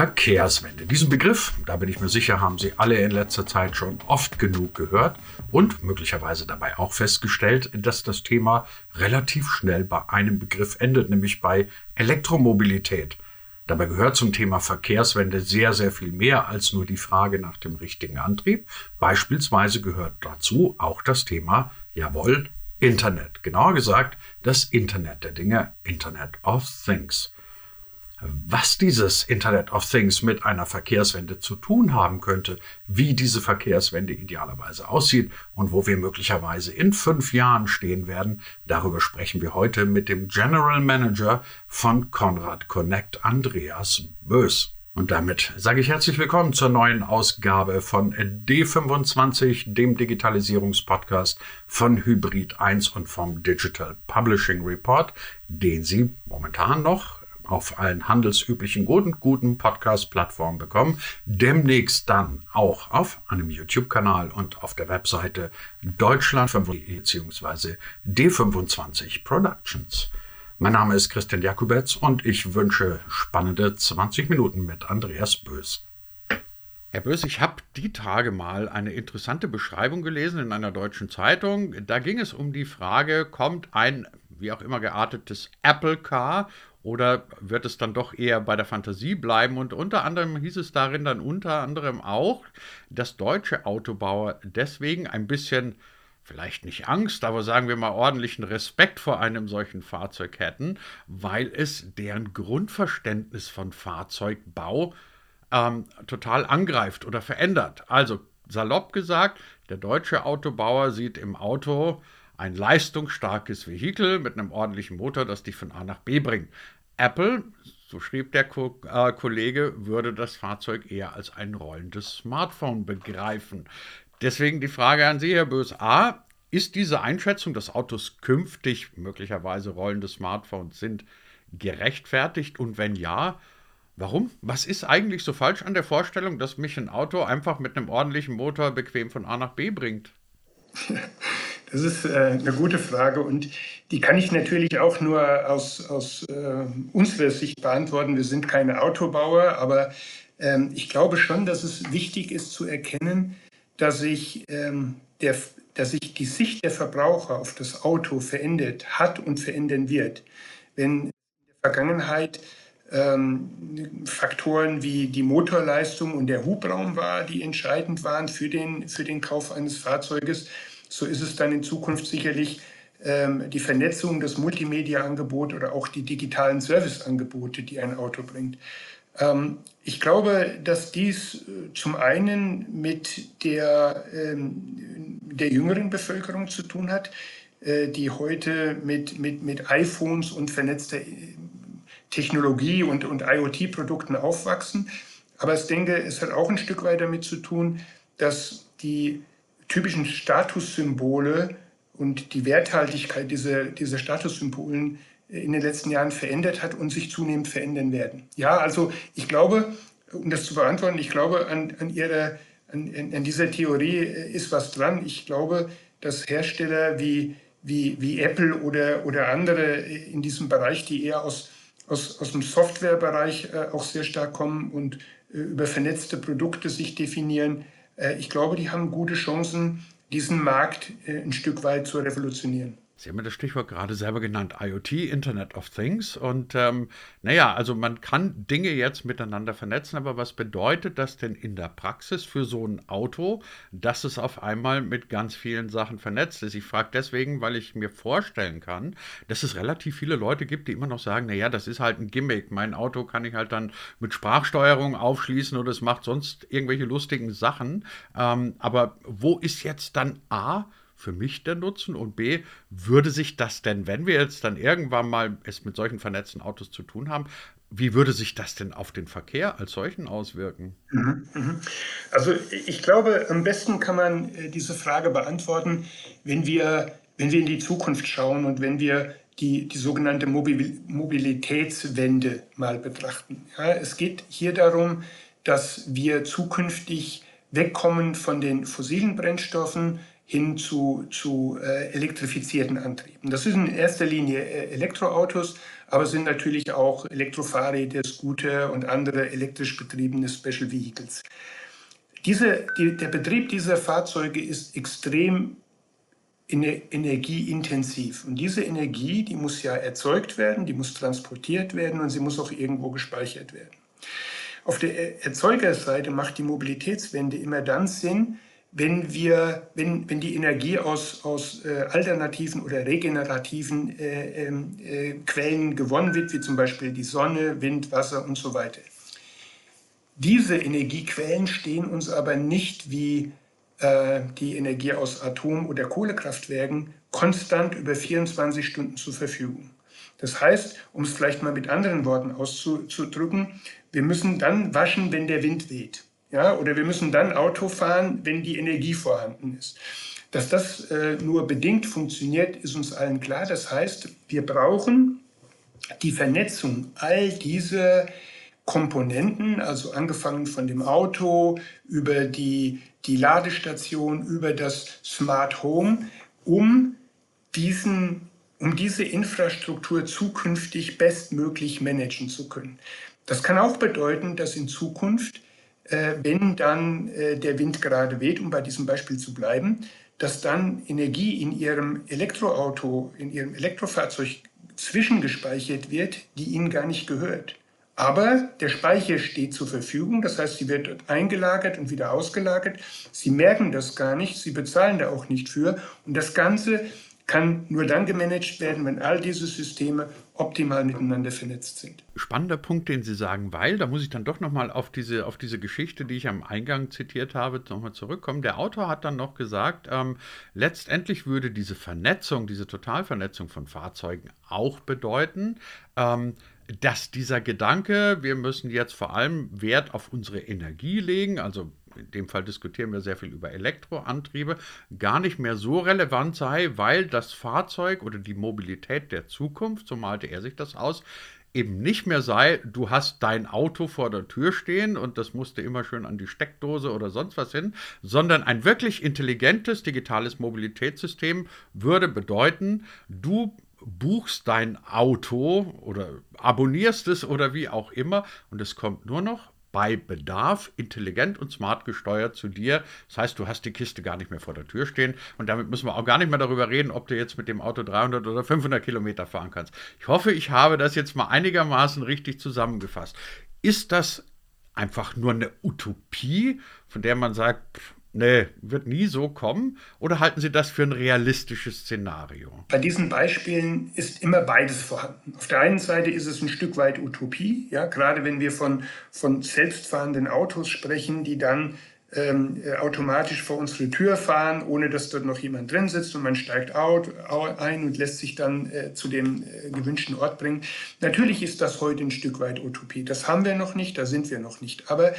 Verkehrswende. Diesen Begriff, da bin ich mir sicher, haben Sie alle in letzter Zeit schon oft genug gehört und möglicherweise dabei auch festgestellt, dass das Thema relativ schnell bei einem Begriff endet, nämlich bei Elektromobilität. Dabei gehört zum Thema Verkehrswende sehr, sehr viel mehr als nur die Frage nach dem richtigen Antrieb. Beispielsweise gehört dazu auch das Thema, jawohl, Internet. Genauer gesagt, das Internet der Dinge, Internet of Things. Was dieses Internet of Things mit einer Verkehrswende zu tun haben könnte, wie diese Verkehrswende idealerweise aussieht und wo wir möglicherweise in fünf Jahren stehen werden, darüber sprechen wir heute mit dem General Manager von Conrad Connect, Andreas Bös. Und damit sage ich herzlich willkommen zur neuen Ausgabe von D25, dem Digitalisierungspodcast von Hybrid 1 und vom Digital Publishing Report, den Sie momentan noch auf allen handelsüblichen guten, guten Podcast-Plattformen bekommen. Demnächst dann auch auf einem YouTube-Kanal und auf der Webseite Deutschland bzw. D25 Productions. Mein Name ist Christian Jakubetz und ich wünsche spannende 20 Minuten mit Andreas Bös. Herr Bös, ich habe die Tage mal eine interessante Beschreibung gelesen in einer deutschen Zeitung. Da ging es um die Frage, kommt ein wie auch immer geartetes Apple Car oder wird es dann doch eher bei der Fantasie bleiben? Und unter anderem hieß es darin dann unter anderem auch, dass deutsche Autobauer deswegen ein bisschen, vielleicht nicht Angst, aber sagen wir mal ordentlichen Respekt vor einem solchen Fahrzeug hätten, weil es deren Grundverständnis von Fahrzeugbau ähm, total angreift oder verändert. Also salopp gesagt, der deutsche Autobauer sieht im Auto ein leistungsstarkes Vehikel mit einem ordentlichen Motor, das dich von A nach B bringt. Apple, so schrieb der Ko äh, Kollege, würde das Fahrzeug eher als ein rollendes Smartphone begreifen. Deswegen die Frage an Sie, Herr Bös. A, ist diese Einschätzung, dass Autos künftig möglicherweise rollende Smartphones sind, gerechtfertigt? Und wenn ja, warum? Was ist eigentlich so falsch an der Vorstellung, dass mich ein Auto einfach mit einem ordentlichen Motor bequem von A nach B bringt? Das ist äh, eine gute Frage und die kann ich natürlich auch nur aus, aus äh, unserer Sicht beantworten. Wir sind keine Autobauer, aber ähm, ich glaube schon, dass es wichtig ist zu erkennen, dass sich, ähm, der, dass sich die Sicht der Verbraucher auf das Auto verändert hat und verändern wird. Wenn in der Vergangenheit ähm, Faktoren wie die Motorleistung und der Hubraum war, die entscheidend waren für den, für den Kauf eines Fahrzeuges, so ist es dann in Zukunft sicherlich ähm, die Vernetzung, das Multimedia-Angebot oder auch die digitalen Serviceangebote, die ein Auto bringt. Ähm, ich glaube, dass dies äh, zum einen mit der, ähm, der jüngeren Bevölkerung zu tun hat, äh, die heute mit, mit, mit iPhones und vernetzter äh, Technologie und, und IoT-Produkten aufwachsen. Aber ich denke, es hat auch ein Stück weit damit zu tun, dass die typischen Statussymbole und die Werthaltigkeit dieser, dieser Statussymbolen in den letzten Jahren verändert hat und sich zunehmend verändern werden. Ja, also ich glaube, um das zu beantworten, ich glaube, an, an, ihrer, an, an dieser Theorie ist was dran. Ich glaube, dass Hersteller wie, wie, wie Apple oder, oder andere in diesem Bereich, die eher aus, aus, aus dem Softwarebereich äh, auch sehr stark kommen und äh, über vernetzte Produkte sich definieren, äh, ich glaube, die haben gute Chancen, diesen Markt äh, ein Stück weit zu revolutionieren. Sie haben ja das Stichwort gerade selber genannt, IoT, Internet of Things. Und ähm, naja, also man kann Dinge jetzt miteinander vernetzen, aber was bedeutet das denn in der Praxis für so ein Auto, dass es auf einmal mit ganz vielen Sachen vernetzt ist? Ich frage deswegen, weil ich mir vorstellen kann, dass es relativ viele Leute gibt, die immer noch sagen, naja, das ist halt ein Gimmick. Mein Auto kann ich halt dann mit Sprachsteuerung aufschließen oder es macht sonst irgendwelche lustigen Sachen. Ähm, aber wo ist jetzt dann A? Für mich der Nutzen? Und B, würde sich das denn, wenn wir jetzt dann irgendwann mal es mit solchen vernetzten Autos zu tun haben, wie würde sich das denn auf den Verkehr als solchen auswirken? Mhm, mhm. Also ich glaube, am besten kann man äh, diese Frage beantworten, wenn wir, wenn wir in die Zukunft schauen und wenn wir die, die sogenannte Mobilitätswende mal betrachten. Ja, es geht hier darum, dass wir zukünftig wegkommen von den fossilen Brennstoffen hin zu, zu äh, elektrifizierten Antrieben. Das sind in erster Linie äh, Elektroautos, aber sind natürlich auch Elektrofahrräder, Scooter und andere elektrisch betriebene Special Vehicles. Diese, die, der Betrieb dieser Fahrzeuge ist extrem energieintensiv. Und diese Energie, die muss ja erzeugt werden, die muss transportiert werden und sie muss auch irgendwo gespeichert werden. Auf der Erzeugerseite macht die Mobilitätswende immer dann Sinn, wenn, wir, wenn, wenn die Energie aus, aus äh, alternativen oder regenerativen äh, ähm, äh, Quellen gewonnen wird, wie zum Beispiel die Sonne, Wind, Wasser und so weiter. Diese Energiequellen stehen uns aber nicht wie äh, die Energie aus Atom- oder Kohlekraftwerken konstant über 24 Stunden zur Verfügung. Das heißt, um es vielleicht mal mit anderen Worten auszudrücken, wir müssen dann waschen, wenn der Wind weht. Ja, oder wir müssen dann Auto fahren, wenn die Energie vorhanden ist. Dass das äh, nur bedingt funktioniert, ist uns allen klar. Das heißt, wir brauchen die Vernetzung all dieser Komponenten, also angefangen von dem Auto über die, die Ladestation, über das Smart Home, um, diesen, um diese Infrastruktur zukünftig bestmöglich managen zu können. Das kann auch bedeuten, dass in Zukunft wenn dann äh, der Wind gerade weht, um bei diesem Beispiel zu bleiben, dass dann Energie in Ihrem Elektroauto, in Ihrem Elektrofahrzeug zwischengespeichert wird, die Ihnen gar nicht gehört. Aber der Speicher steht zur Verfügung, das heißt, sie wird dort eingelagert und wieder ausgelagert. Sie merken das gar nicht, Sie bezahlen da auch nicht für. Und das Ganze kann nur dann gemanagt werden, wenn all diese Systeme optimal miteinander vernetzt sind. Spannender Punkt, den Sie sagen, weil, da muss ich dann doch nochmal auf diese, auf diese Geschichte, die ich am Eingang zitiert habe, nochmal zurückkommen. Der Autor hat dann noch gesagt, ähm, letztendlich würde diese Vernetzung, diese Totalvernetzung von Fahrzeugen auch bedeuten, ähm, dass dieser Gedanke, wir müssen jetzt vor allem Wert auf unsere Energie legen, also in dem Fall diskutieren wir sehr viel über Elektroantriebe, gar nicht mehr so relevant sei, weil das Fahrzeug oder die Mobilität der Zukunft, so malte er sich das aus, eben nicht mehr sei, du hast dein Auto vor der Tür stehen und das musste immer schön an die Steckdose oder sonst was hin, sondern ein wirklich intelligentes digitales Mobilitätssystem würde bedeuten, du buchst dein Auto oder abonnierst es oder wie auch immer und es kommt nur noch bei Bedarf intelligent und smart gesteuert zu dir. Das heißt, du hast die Kiste gar nicht mehr vor der Tür stehen und damit müssen wir auch gar nicht mehr darüber reden, ob du jetzt mit dem Auto 300 oder 500 Kilometer fahren kannst. Ich hoffe, ich habe das jetzt mal einigermaßen richtig zusammengefasst. Ist das einfach nur eine Utopie, von der man sagt, Nee, wird nie so kommen. Oder halten Sie das für ein realistisches Szenario? Bei diesen Beispielen ist immer beides vorhanden. Auf der einen Seite ist es ein Stück weit Utopie, ja, gerade wenn wir von, von selbstfahrenden Autos sprechen, die dann ähm, äh, automatisch vor unsere Tür fahren, ohne dass dort noch jemand drin sitzt und man steigt out, ein und lässt sich dann äh, zu dem äh, gewünschten Ort bringen. Natürlich ist das heute ein Stück weit Utopie. Das haben wir noch nicht, da sind wir noch nicht. Aber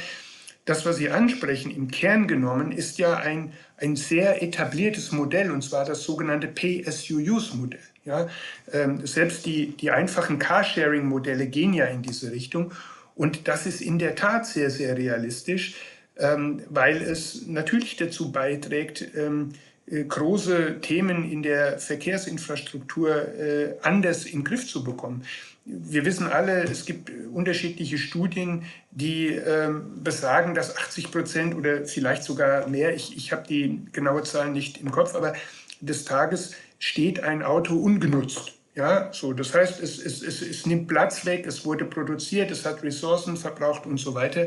das, was Sie ansprechen, im Kern genommen, ist ja ein, ein sehr etabliertes Modell, und zwar das sogenannte Pay-as-you-use-Modell. Ja, ähm, selbst die, die einfachen Carsharing-Modelle gehen ja in diese Richtung. Und das ist in der Tat sehr, sehr realistisch, ähm, weil es natürlich dazu beiträgt, ähm, äh, große Themen in der Verkehrsinfrastruktur äh, anders in den Griff zu bekommen. Wir wissen alle, es gibt unterschiedliche Studien, die ähm, besagen, dass 80 Prozent oder vielleicht sogar mehr, ich, ich habe die genaue Zahl nicht im Kopf, aber des Tages steht ein Auto ungenutzt. Ja, so, das heißt, es, es, es, es nimmt Platz weg, es wurde produziert, es hat Ressourcen verbraucht und so weiter.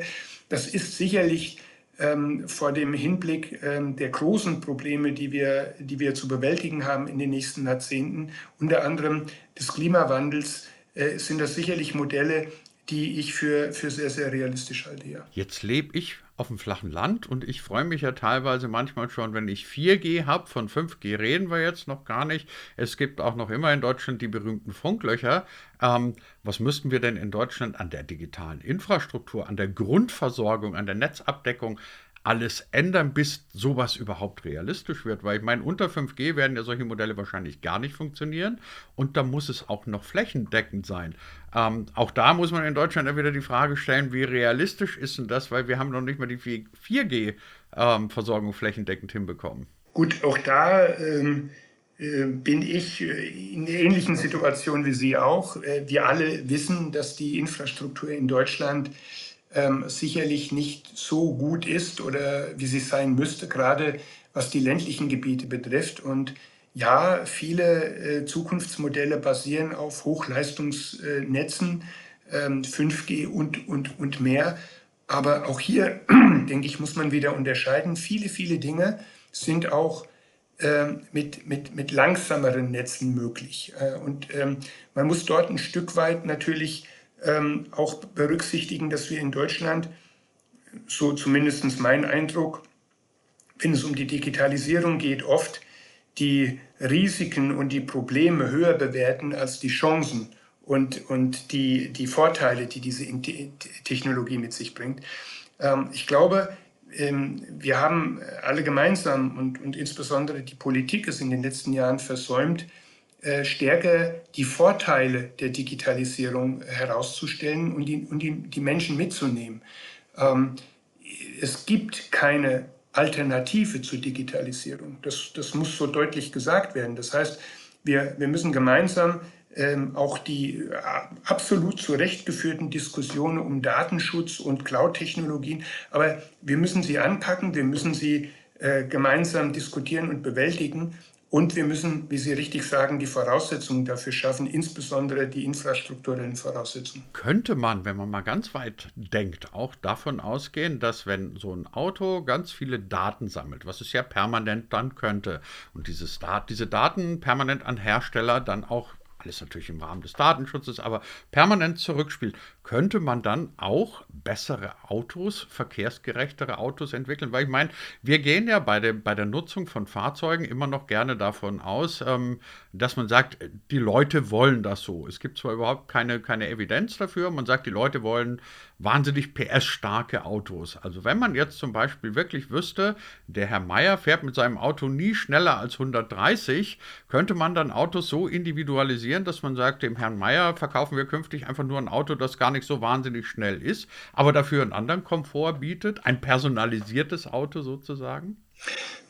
Das ist sicherlich ähm, vor dem Hinblick ähm, der großen Probleme, die wir, die wir zu bewältigen haben in den nächsten Jahrzehnten, unter anderem des Klimawandels, äh, sind das sicherlich Modelle, die ich für, für sehr, sehr realistisch halte. Ja. Jetzt lebe ich auf dem flachen Land und ich freue mich ja teilweise manchmal schon, wenn ich 4G habe. Von 5G reden wir jetzt noch gar nicht. Es gibt auch noch immer in Deutschland die berühmten Funklöcher. Ähm, was müssten wir denn in Deutschland an der digitalen Infrastruktur, an der Grundversorgung, an der Netzabdeckung alles ändern, bis sowas überhaupt realistisch wird. Weil ich meine, unter 5G werden ja solche Modelle wahrscheinlich gar nicht funktionieren und da muss es auch noch flächendeckend sein. Ähm, auch da muss man in Deutschland ja wieder die Frage stellen, wie realistisch ist denn das, weil wir haben noch nicht mal die 4G-Versorgung ähm, flächendeckend hinbekommen. Gut, auch da ähm, äh, bin ich äh, in ähnlichen Situation wie Sie auch. Äh, wir alle wissen, dass die Infrastruktur in Deutschland ähm, sicherlich nicht so gut ist oder wie sie sein müsste, gerade was die ländlichen Gebiete betrifft. Und ja, viele äh, Zukunftsmodelle basieren auf Hochleistungsnetzen, äh, 5G und, und, und mehr. Aber auch hier, denke ich, muss man wieder unterscheiden. Viele, viele Dinge sind auch äh, mit, mit, mit langsameren Netzen möglich. Äh, und ähm, man muss dort ein Stück weit natürlich ähm, auch berücksichtigen, dass wir in Deutschland, so zumindest mein Eindruck, wenn es um die Digitalisierung geht, oft die Risiken und die Probleme höher bewerten als die Chancen und, und die, die Vorteile, die diese Technologie mit sich bringt. Ähm, ich glaube, ähm, wir haben alle gemeinsam und, und insbesondere die Politik es in den letzten Jahren versäumt, stärker die Vorteile der Digitalisierung herauszustellen und die, und die, die Menschen mitzunehmen. Ähm, es gibt keine Alternative zur Digitalisierung. Das, das muss so deutlich gesagt werden. Das heißt, wir, wir müssen gemeinsam ähm, auch die äh, absolut zu Recht geführten Diskussionen um Datenschutz und Cloud-Technologien, aber wir müssen sie anpacken, wir müssen sie äh, gemeinsam diskutieren und bewältigen. Und wir müssen, wie Sie richtig sagen, die Voraussetzungen dafür schaffen, insbesondere die infrastrukturellen Voraussetzungen. Könnte man, wenn man mal ganz weit denkt, auch davon ausgehen, dass wenn so ein Auto ganz viele Daten sammelt, was es ja permanent dann könnte, und dieses diese Daten permanent an Hersteller dann auch alles natürlich im Rahmen des Datenschutzes, aber permanent zurückspielt, könnte man dann auch bessere Autos, verkehrsgerechtere Autos entwickeln? Weil ich meine, wir gehen ja bei der, bei der Nutzung von Fahrzeugen immer noch gerne davon aus, ähm, dass man sagt, die Leute wollen das so. Es gibt zwar überhaupt keine, keine Evidenz dafür, man sagt, die Leute wollen wahnsinnig PS-starke Autos. Also wenn man jetzt zum Beispiel wirklich wüsste, der Herr Meier fährt mit seinem Auto nie schneller als 130, könnte man dann Autos so individualisieren, dass man sagt, dem Herrn Meier verkaufen wir künftig einfach nur ein Auto, das gar nicht so wahnsinnig schnell ist, aber dafür einen anderen Komfort bietet, ein personalisiertes Auto sozusagen?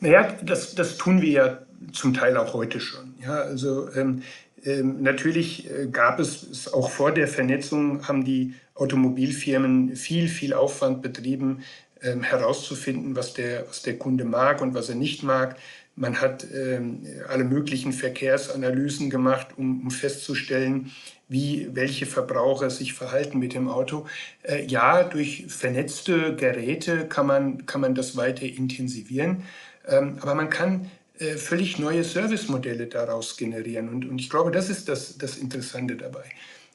Naja, das, das tun wir ja zum Teil auch heute schon. Ja, also ähm, ähm, natürlich äh, gab es auch vor der Vernetzung, haben die Automobilfirmen viel, viel Aufwand betrieben, ähm, herauszufinden, was der, was der Kunde mag und was er nicht mag. Man hat ähm, alle möglichen Verkehrsanalysen gemacht, um, um, festzustellen, wie welche Verbraucher sich verhalten mit dem Auto. Äh, ja, durch vernetzte Geräte kann man, kann man das weiter intensivieren, ähm, aber man kann äh, völlig neue Servicemodelle daraus generieren. Und, und ich glaube, das ist das, das Interessante dabei.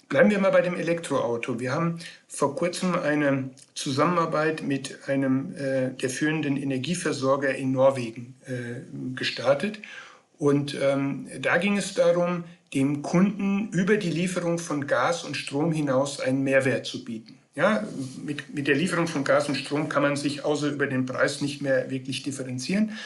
Bleiben wir mal bei dem Elektroauto. Wir haben vor kurzem eine Zusammenarbeit mit einem äh, der führenden Energieversorger in Norwegen äh, gestartet. Und ähm, da ging es darum, dem Kunden über die Lieferung von Gas und Strom hinaus einen Mehrwert zu bieten. Ja, mit, mit der Lieferung von Gas und Strom kann man sich außer über den Preis nicht mehr wirklich differenzieren.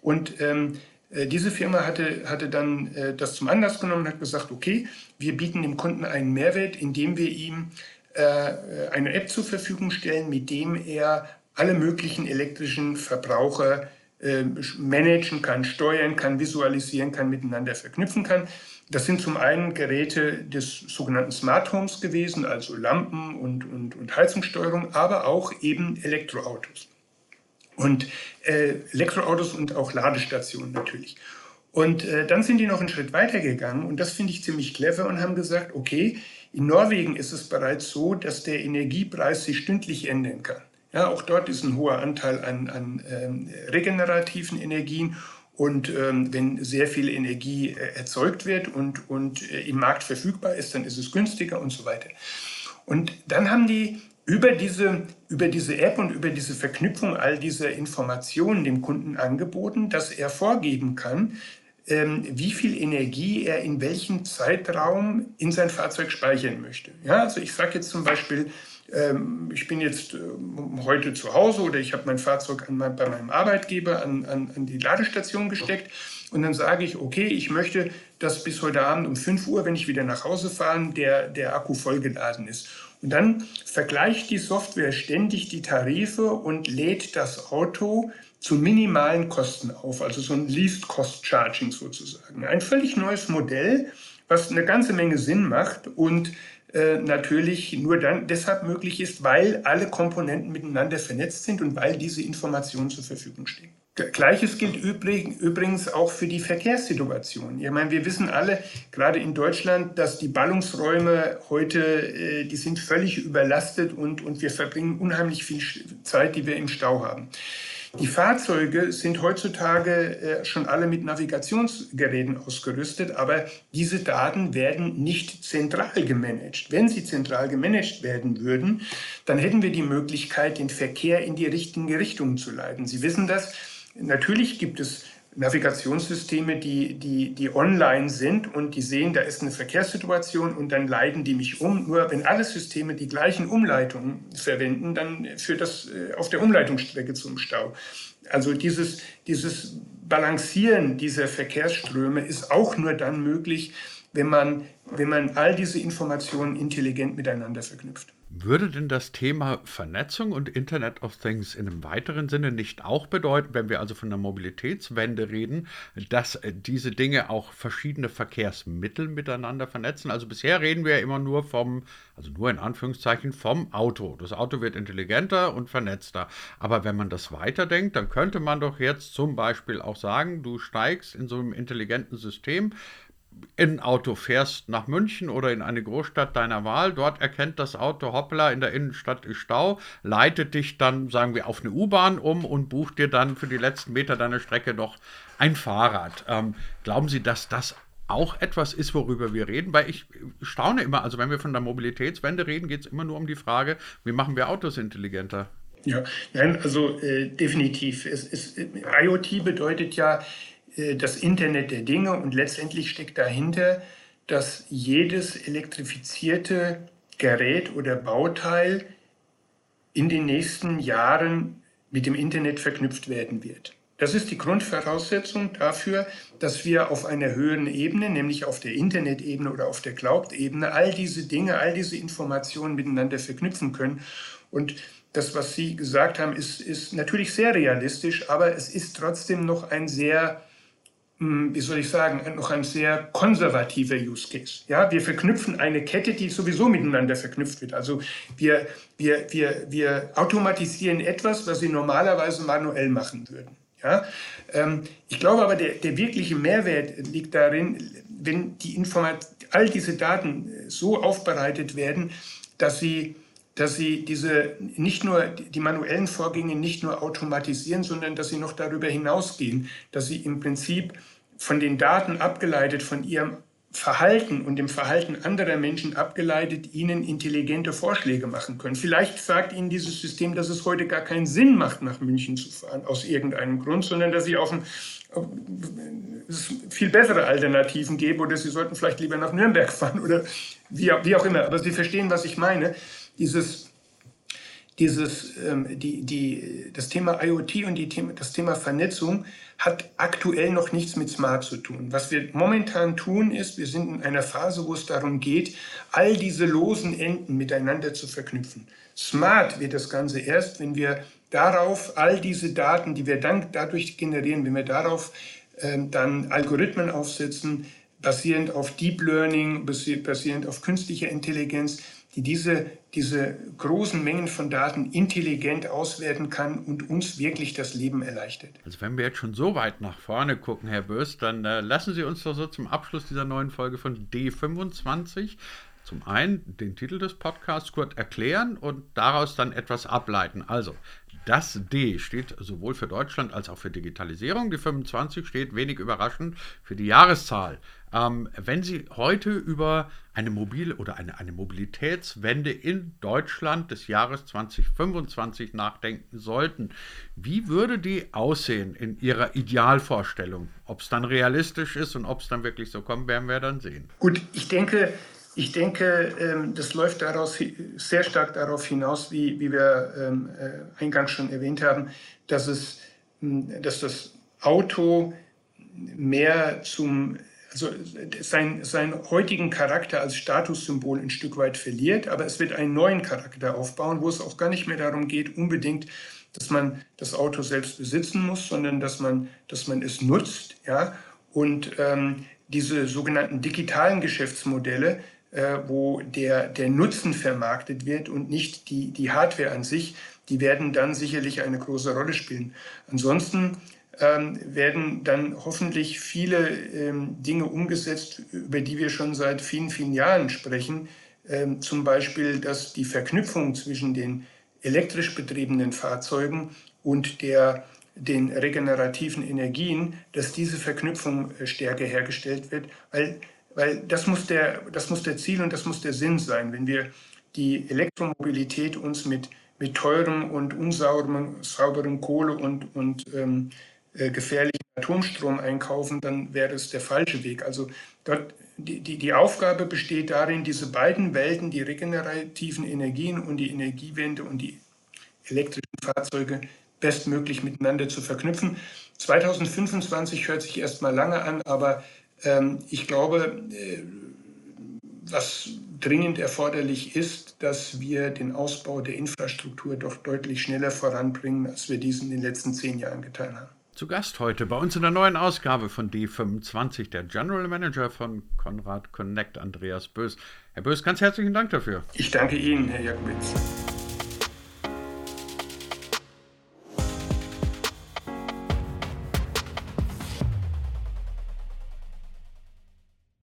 Und ähm, äh, diese Firma hatte, hatte dann äh, das zum Anlass genommen und hat gesagt, okay, wir bieten dem Kunden einen Mehrwert, indem wir ihm äh, eine App zur Verfügung stellen, mit dem er alle möglichen elektrischen Verbraucher äh, managen kann, steuern kann, visualisieren kann, miteinander verknüpfen kann. Das sind zum einen Geräte des sogenannten Smart Homes gewesen, also Lampen und, und, und Heizungssteuerung, aber auch eben Elektroautos und äh, Elektroautos und auch Ladestationen natürlich. Und äh, dann sind die noch einen Schritt weiter gegangen und das finde ich ziemlich clever und haben gesagt, okay, in Norwegen ist es bereits so, dass der Energiepreis sich stündlich ändern kann. Ja, auch dort ist ein hoher Anteil an, an ähm, regenerativen Energien und ähm, wenn sehr viel Energie äh, erzeugt wird und, und äh, im Markt verfügbar ist, dann ist es günstiger und so weiter. Und dann haben die über diese, über diese App und über diese Verknüpfung all dieser Informationen dem Kunden angeboten, dass er vorgeben kann, ähm, wie viel Energie er in welchem Zeitraum in sein Fahrzeug speichern möchte. Ja, also ich sage jetzt zum Beispiel, ich bin jetzt ähm, heute zu Hause oder ich habe mein Fahrzeug an bei meinem Arbeitgeber an, an, an die Ladestation gesteckt und dann sage ich, okay, ich möchte, dass bis heute Abend um 5 Uhr, wenn ich wieder nach Hause fahre, der, der Akku vollgeladen ist. Und dann vergleicht die Software ständig die Tarife und lädt das Auto zu minimalen Kosten auf, also so ein Least Cost Charging sozusagen. Ein völlig neues Modell, was eine ganze Menge Sinn macht und äh, natürlich nur dann deshalb möglich ist, weil alle Komponenten miteinander vernetzt sind und weil diese Informationen zur Verfügung stehen. Gleiches gilt übrigens auch für die Verkehrssituation. Ich meine, wir wissen alle, gerade in Deutschland, dass die Ballungsräume heute, äh, die sind völlig überlastet und, und wir verbringen unheimlich viel Zeit, die wir im Stau haben. Die Fahrzeuge sind heutzutage äh, schon alle mit Navigationsgeräten ausgerüstet, aber diese Daten werden nicht zentral gemanagt. Wenn sie zentral gemanagt werden würden, dann hätten wir die Möglichkeit, den Verkehr in die richtige Richtung zu leiten. Sie wissen das, natürlich gibt es Navigationssysteme, die, die, die online sind und die sehen, da ist eine Verkehrssituation und dann leiten die mich um. Nur wenn alle Systeme die gleichen Umleitungen verwenden, dann führt das äh, auf der Umleitungsstrecke zum Stau. Also dieses, dieses Balancieren dieser Verkehrsströme ist auch nur dann möglich, wenn man, wenn man all diese Informationen intelligent miteinander verknüpft. Würde denn das Thema Vernetzung und Internet of Things in einem weiteren Sinne nicht auch bedeuten, wenn wir also von der Mobilitätswende reden, dass äh, diese Dinge auch verschiedene Verkehrsmittel miteinander vernetzen? Also bisher reden wir ja immer nur vom, also nur in Anführungszeichen, vom Auto. Das Auto wird intelligenter und vernetzter. Aber wenn man das weiterdenkt, dann könnte man doch jetzt zum Beispiel auch sagen, du steigst in so einem intelligenten System in Auto fährst nach München oder in eine Großstadt deiner Wahl, dort erkennt das Auto, hoppla, in der Innenstadt ist Stau, leitet dich dann, sagen wir, auf eine U-Bahn um und bucht dir dann für die letzten Meter deiner Strecke noch ein Fahrrad. Ähm, glauben Sie, dass das auch etwas ist, worüber wir reden, weil ich staune immer, also wenn wir von der Mobilitätswende reden, geht es immer nur um die Frage, wie machen wir Autos intelligenter? Ja, nein, also äh, definitiv. Es, es, IoT bedeutet ja, äh, das Internet der Dinge und letztendlich steckt dahinter, dass jedes elektrifizierte Gerät oder Bauteil in den nächsten Jahren mit dem Internet verknüpft werden wird. Das ist die Grundvoraussetzung dafür, dass wir auf einer höheren Ebene, nämlich auf der Internetebene oder auf der Cloud-Ebene, all diese Dinge, all diese Informationen miteinander verknüpfen können. Und das, was Sie gesagt haben, ist, ist natürlich sehr realistisch, aber es ist trotzdem noch ein sehr wie soll ich sagen, noch ein sehr konservativer Use Case. Ja, wir verknüpfen eine Kette, die sowieso miteinander verknüpft wird. Also wir, wir, wir, wir automatisieren etwas, was Sie normalerweise manuell machen würden. Ja, ähm, ich glaube aber, der, der wirkliche Mehrwert liegt darin, wenn die all diese Daten so aufbereitet werden, dass sie dass sie diese nicht nur die manuellen Vorgänge nicht nur automatisieren, sondern dass sie noch darüber hinausgehen, dass sie im Prinzip von den Daten abgeleitet, von ihrem Verhalten und dem Verhalten anderer Menschen abgeleitet, ihnen intelligente Vorschläge machen können. Vielleicht sagt ihnen dieses System, dass es heute gar keinen Sinn macht, nach München zu fahren, aus irgendeinem Grund, sondern dass sie auf ein, es viel bessere Alternativen gäbe oder sie sollten vielleicht lieber nach Nürnberg fahren oder wie, wie auch immer. Aber Sie verstehen, was ich meine. Dieses dieses, ähm, die, die, das Thema IoT und die Thema, das Thema Vernetzung hat aktuell noch nichts mit Smart zu tun. Was wir momentan tun, ist, wir sind in einer Phase, wo es darum geht, all diese losen Enden miteinander zu verknüpfen. Smart wird das Ganze erst, wenn wir darauf all diese Daten, die wir dann dadurch generieren, wenn wir darauf ähm, dann Algorithmen aufsetzen, basierend auf Deep Learning, basierend auf künstlicher Intelligenz, die diese, diese großen Mengen von Daten intelligent auswerten kann und uns wirklich das Leben erleichtert. Also wenn wir jetzt schon so weit nach vorne gucken, Herr Bös, dann äh, lassen Sie uns doch so zum Abschluss dieser neuen Folge von D25 zum einen den Titel des Podcasts kurz erklären und daraus dann etwas ableiten. Also, das D steht sowohl für Deutschland als auch für Digitalisierung. Die 25 steht wenig überraschend für die Jahreszahl. Ähm, wenn Sie heute über eine mobile oder eine, eine Mobilitätswende in Deutschland des Jahres 2025 nachdenken sollten, wie würde die aussehen in Ihrer Idealvorstellung? Ob es dann realistisch ist und ob es dann wirklich so kommt, werden wir dann sehen. Gut, ich denke, ich denke, ähm, das läuft daraus sehr stark darauf hinaus, wie, wie wir ähm, äh, eingangs schon erwähnt haben, dass, es, dass das Auto mehr zum also sein, seinen heutigen Charakter als Statussymbol ein Stück weit verliert, aber es wird einen neuen Charakter aufbauen, wo es auch gar nicht mehr darum geht, unbedingt dass man das Auto selbst besitzen muss, sondern dass man, dass man es nutzt. Ja? Und ähm, diese sogenannten digitalen Geschäftsmodelle, äh, wo der, der Nutzen vermarktet wird und nicht die, die Hardware an sich, die werden dann sicherlich eine große Rolle spielen. Ansonsten ähm, werden dann hoffentlich viele ähm, Dinge umgesetzt, über die wir schon seit vielen, vielen Jahren sprechen. Ähm, zum Beispiel, dass die Verknüpfung zwischen den elektrisch betriebenen Fahrzeugen und der, den regenerativen Energien, dass diese Verknüpfung äh, stärker hergestellt wird, weil, weil das, muss der, das muss der Ziel und das muss der Sinn sein. Wenn wir die Elektromobilität uns mit, mit teurem und unsauberem Kohle und, und ähm, äh, gefährlichen Atomstrom einkaufen, dann wäre es der falsche Weg. Also dort, die, die, die Aufgabe besteht darin, diese beiden Welten, die regenerativen Energien und die Energiewende und die elektrischen Fahrzeuge bestmöglich miteinander zu verknüpfen. 2025 hört sich erstmal lange an, aber ich glaube, äh, was dringend erforderlich ist, dass wir den Ausbau der Infrastruktur doch deutlich schneller voranbringen, als wir dies in den letzten zehn Jahren getan haben. Zu Gast heute bei uns in der neuen Ausgabe von D25 der General Manager von Konrad Connect, Andreas Bös. Herr Bös, ganz herzlichen Dank dafür. Ich danke Ihnen, Herr Jakubitz.